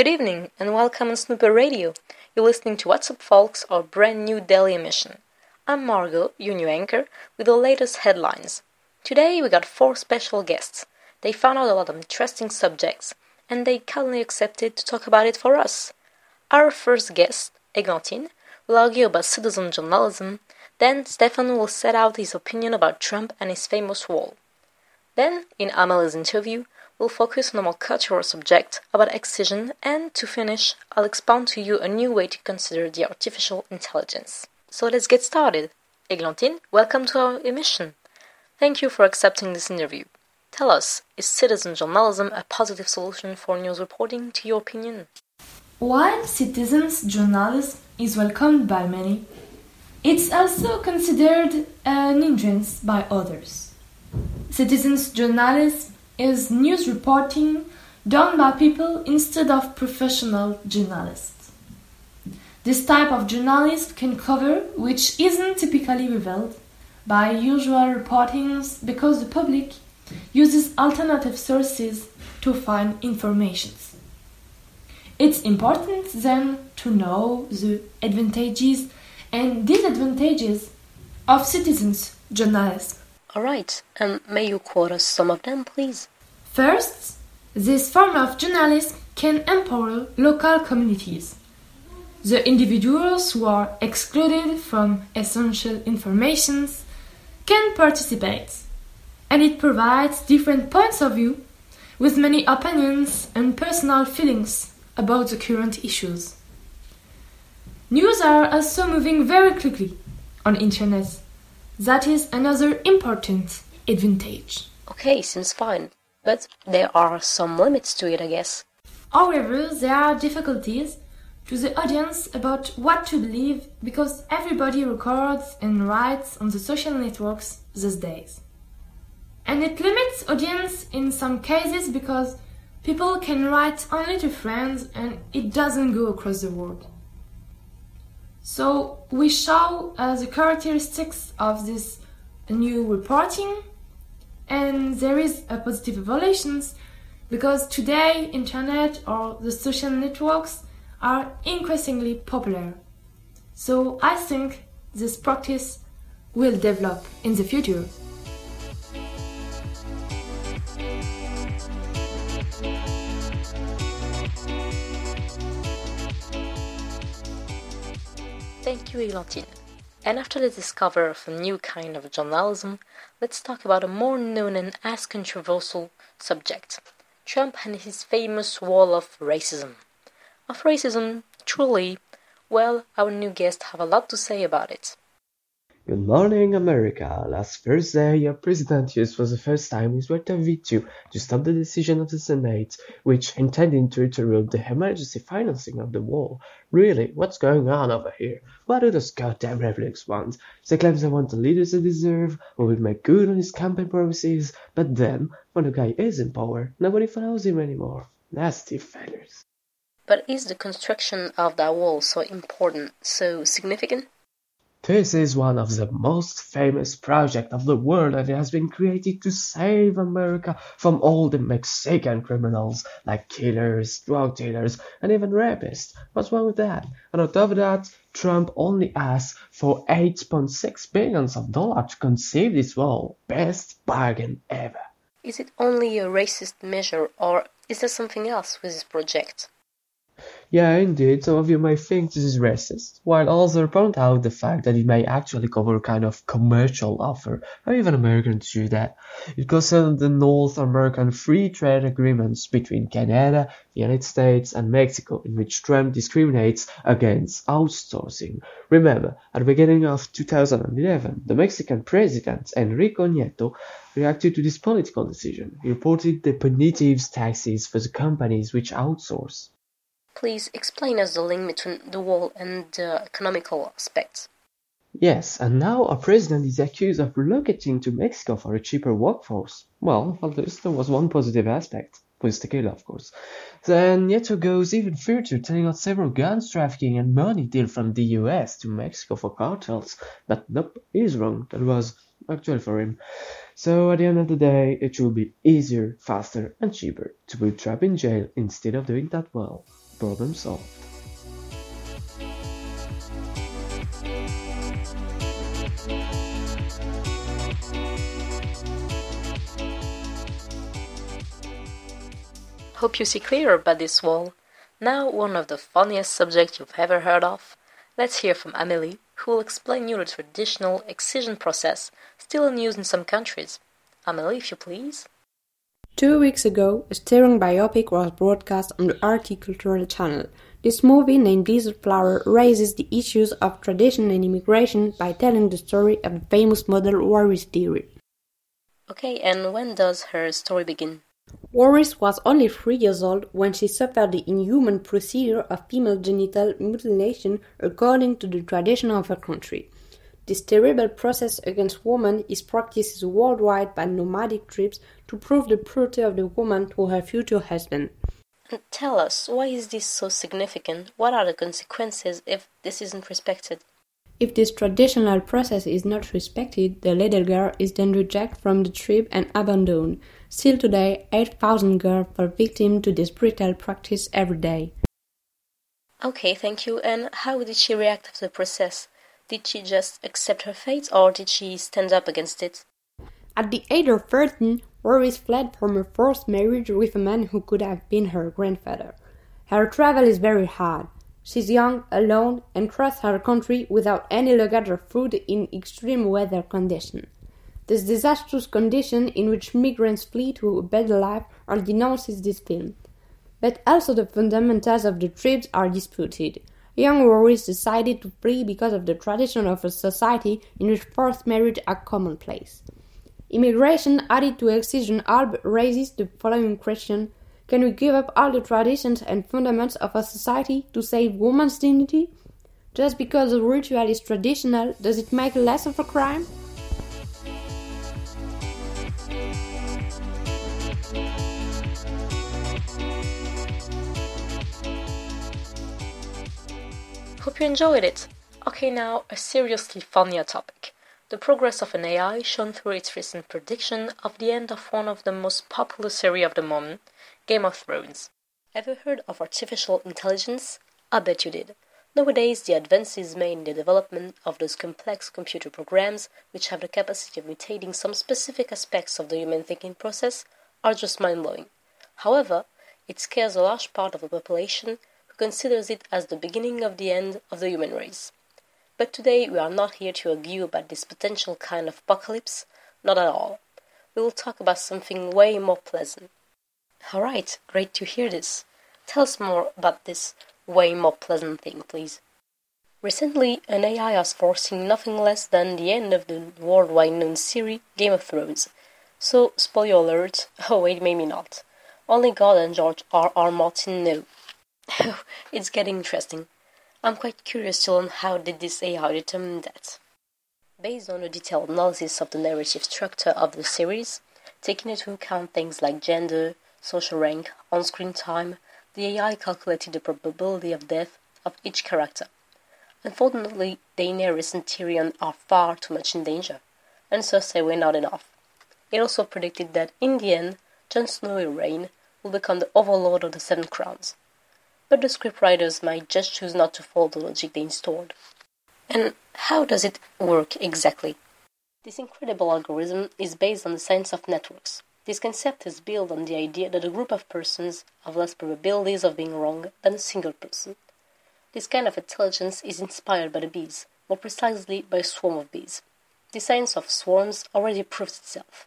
Good evening and welcome on Snooper Radio. You're listening to What's Up Folks, our brand new daily emission. I'm Margaux, your new anchor, with the latest headlines. Today we got four special guests. They found out a lot of interesting subjects and they kindly accepted to talk about it for us. Our first guest, Eglantine, will argue about citizen journalism, then Stéphane will set out his opinion about Trump and his famous wall. Then, in Amélie's interview, we'll focus on a more cultural subject about excision, and to finish, I'll expound to you a new way to consider the artificial intelligence. So let's get started. Eglantine, welcome to our emission. Thank you for accepting this interview. Tell us, is citizen journalism a positive solution for news reporting, to your opinion? While citizens journalism is welcomed by many, it's also considered an hindrance by others. Citizens journalism is news reporting done by people instead of professional journalists. This type of journalism can cover which isn't typically revealed by usual reportings because the public uses alternative sources to find information. It's important then to know the advantages and disadvantages of citizens journalism. All right, and may you quote us some of them, please? First, this form of journalism can empower local communities. The individuals who are excluded from essential information can participate, and it provides different points of view with many opinions and personal feelings about the current issues. News are also moving very quickly on internet. That is another important advantage. Okay, seems fine, but there are some limits to it, I guess. However, there are difficulties to the audience about what to believe because everybody records and writes on the social networks these days. And it limits audience in some cases because People can write only to friends and it doesn't go across the world. So we show uh, the characteristics of this new reporting and there is a positive evolutions because today internet or the social networks are increasingly popular. So I think this practice will develop in the future. Thank you, Eglantine. And after the discovery of a new kind of journalism, let's talk about a more known and as controversial subject Trump and his famous wall of racism. Of racism, truly, well, our new guests have a lot to say about it. Good morning, America. Last Thursday, your president used for the first time his veto veto to stop the decision of the Senate, which intended to interrupt the emergency financing of the wall. Really, what's going on over here? What do those goddamn Republicans want? They claim they want the leaders they deserve, or will make good on his campaign promises, but then, when the guy is in power, nobody follows him anymore. Nasty failures. But is the construction of that wall so important, so significant? This is one of the most famous projects of the world and it has been created to save America from all the Mexican criminals like killers, drug dealers, and even rapists. What's wrong with that? And on top of that, Trump only asked for 8.6 billions of dollars to conceive this wall. Best bargain ever. Is it only a racist measure or is there something else with this project? Yeah, indeed, some of you may think this is racist, while others point out the fact that it may actually cover a kind of commercial offer. How even Americans do that? It concerns the North American free trade agreements between Canada, the United States, and Mexico, in which Trump discriminates against outsourcing. Remember, at the beginning of 2011, the Mexican president, Enrique Nieto, reacted to this political decision. He reported the punitive taxes for the companies which outsource. Please explain us the link between the wall and the economical aspects. Yes, and now our president is accused of relocating to Mexico for a cheaper workforce. Well, at least there was one positive aspect, with tequila, of course. Then Nieto goes even further, telling us several guns trafficking and money deal from the US to Mexico for cartels. But nope, he's wrong. That was actually for him. So at the end of the day, it will be easier, faster, and cheaper to put Trump in jail instead of doing that well. Problem solved. Hope you see clearer by this wall. Now, one of the funniest subjects you've ever heard of. Let's hear from Amélie, who will explain you the traditional excision process still in use in some countries. Amélie, if you please. Two weeks ago, a stirring biopic was broadcast on the RT Cultural Channel. This movie, named Desert Flower, raises the issues of tradition and immigration by telling the story of the famous model Waris Dirie. Okay, and when does her story begin? Waris was only three years old when she suffered the inhuman procedure of female genital mutilation according to the tradition of her country. This terrible process against women is practiced worldwide by nomadic tribes to prove the purity of the woman to her future husband. And tell us, why is this so significant? What are the consequences if this isn't respected? If this traditional process is not respected, the little girl is then rejected from the tribe and abandoned. Still today, 8,000 girls fall victim to this brutal practice every day. Okay, thank you. And how did she react after the process? Did she just accept her fate or did she stand up against it? At the age of 13, Waris fled from her first marriage with a man who could have been her grandfather. Her travel is very hard. She's young, alone, and crosses her country without any luggage or food in extreme weather conditions. This disastrous condition in which migrants flee to a better life are denounced in this film. But also the fundamentals of the tribes are disputed. Young Waris decided to flee because of the tradition of a society in which forced marriage are commonplace. Immigration added to excision alb raises the following question can we give up all the traditions and fundamentals of a society to save woman's dignity? Just because a ritual is traditional, does it make less of a crime? You enjoyed it. Okay, now a seriously funnier topic. The progress of an AI shown through its recent prediction of the end of one of the most popular series of the moment, Game of Thrones. Ever heard of artificial intelligence? I bet you did. Nowadays, the advances made in the development of those complex computer programs, which have the capacity of imitating some specific aspects of the human thinking process, are just mind blowing. However, it scares a large part of the population considers it as the beginning of the end of the human race. But today we are not here to argue about this potential kind of apocalypse, not at all. We will talk about something way more pleasant. Alright, great to hear this. Tell us more about this way more pleasant thing, please. Recently, an AI has foreseen nothing less than the end of the worldwide known series Game of Thrones. So, spoiler alert, oh wait, maybe not. Only God and George R. R. Martin know. it's getting interesting. I'm quite curious to learn how did this AI determine that. Based on a detailed analysis of the narrative structure of the series, taking into account things like gender, social rank, on-screen time, the AI calculated the probability of death of each character. Unfortunately, Daenerys and Tyrion are far too much in danger, and Cersei were not enough. It also predicted that, in the end, Jon Snow will reign, will become the overlord of the Seven Crowns. But the scriptwriters might just choose not to follow the logic they installed. And how does it work exactly? This incredible algorithm is based on the science of networks. This concept is built on the idea that a group of persons have less probabilities of being wrong than a single person. This kind of intelligence is inspired by the bees, more precisely by a swarm of bees. The science of swarms already proves itself.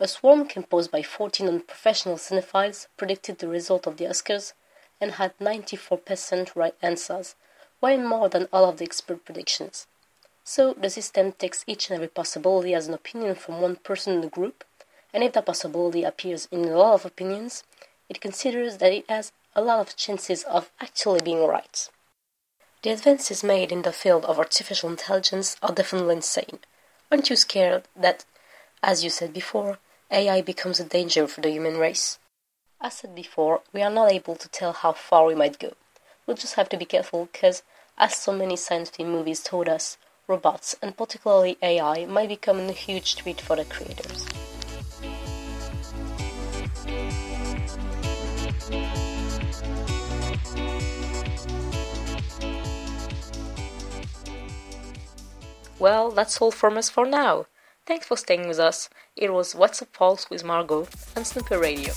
A swarm composed by 14 unprofessional cinephiles predicted the result of the Oscars and had 94% right answers, way more than all of the expert predictions. So the system takes each and every possibility as an opinion from one person in the group and if that possibility appears in a lot of opinions, it considers that it has a lot of chances of actually being right. The advances made in the field of artificial intelligence are definitely insane. Aren't you scared that, as you said before, AI becomes a danger for the human race? As said before, we are not able to tell how far we might go. We'll just have to be careful because, as so many science fiction movies told us, robots, and particularly AI, might become a huge treat for the creators. Well, that's all from us for now. Thanks for staying with us. It was What's Up Folks with Margaux and Snoopy Radio.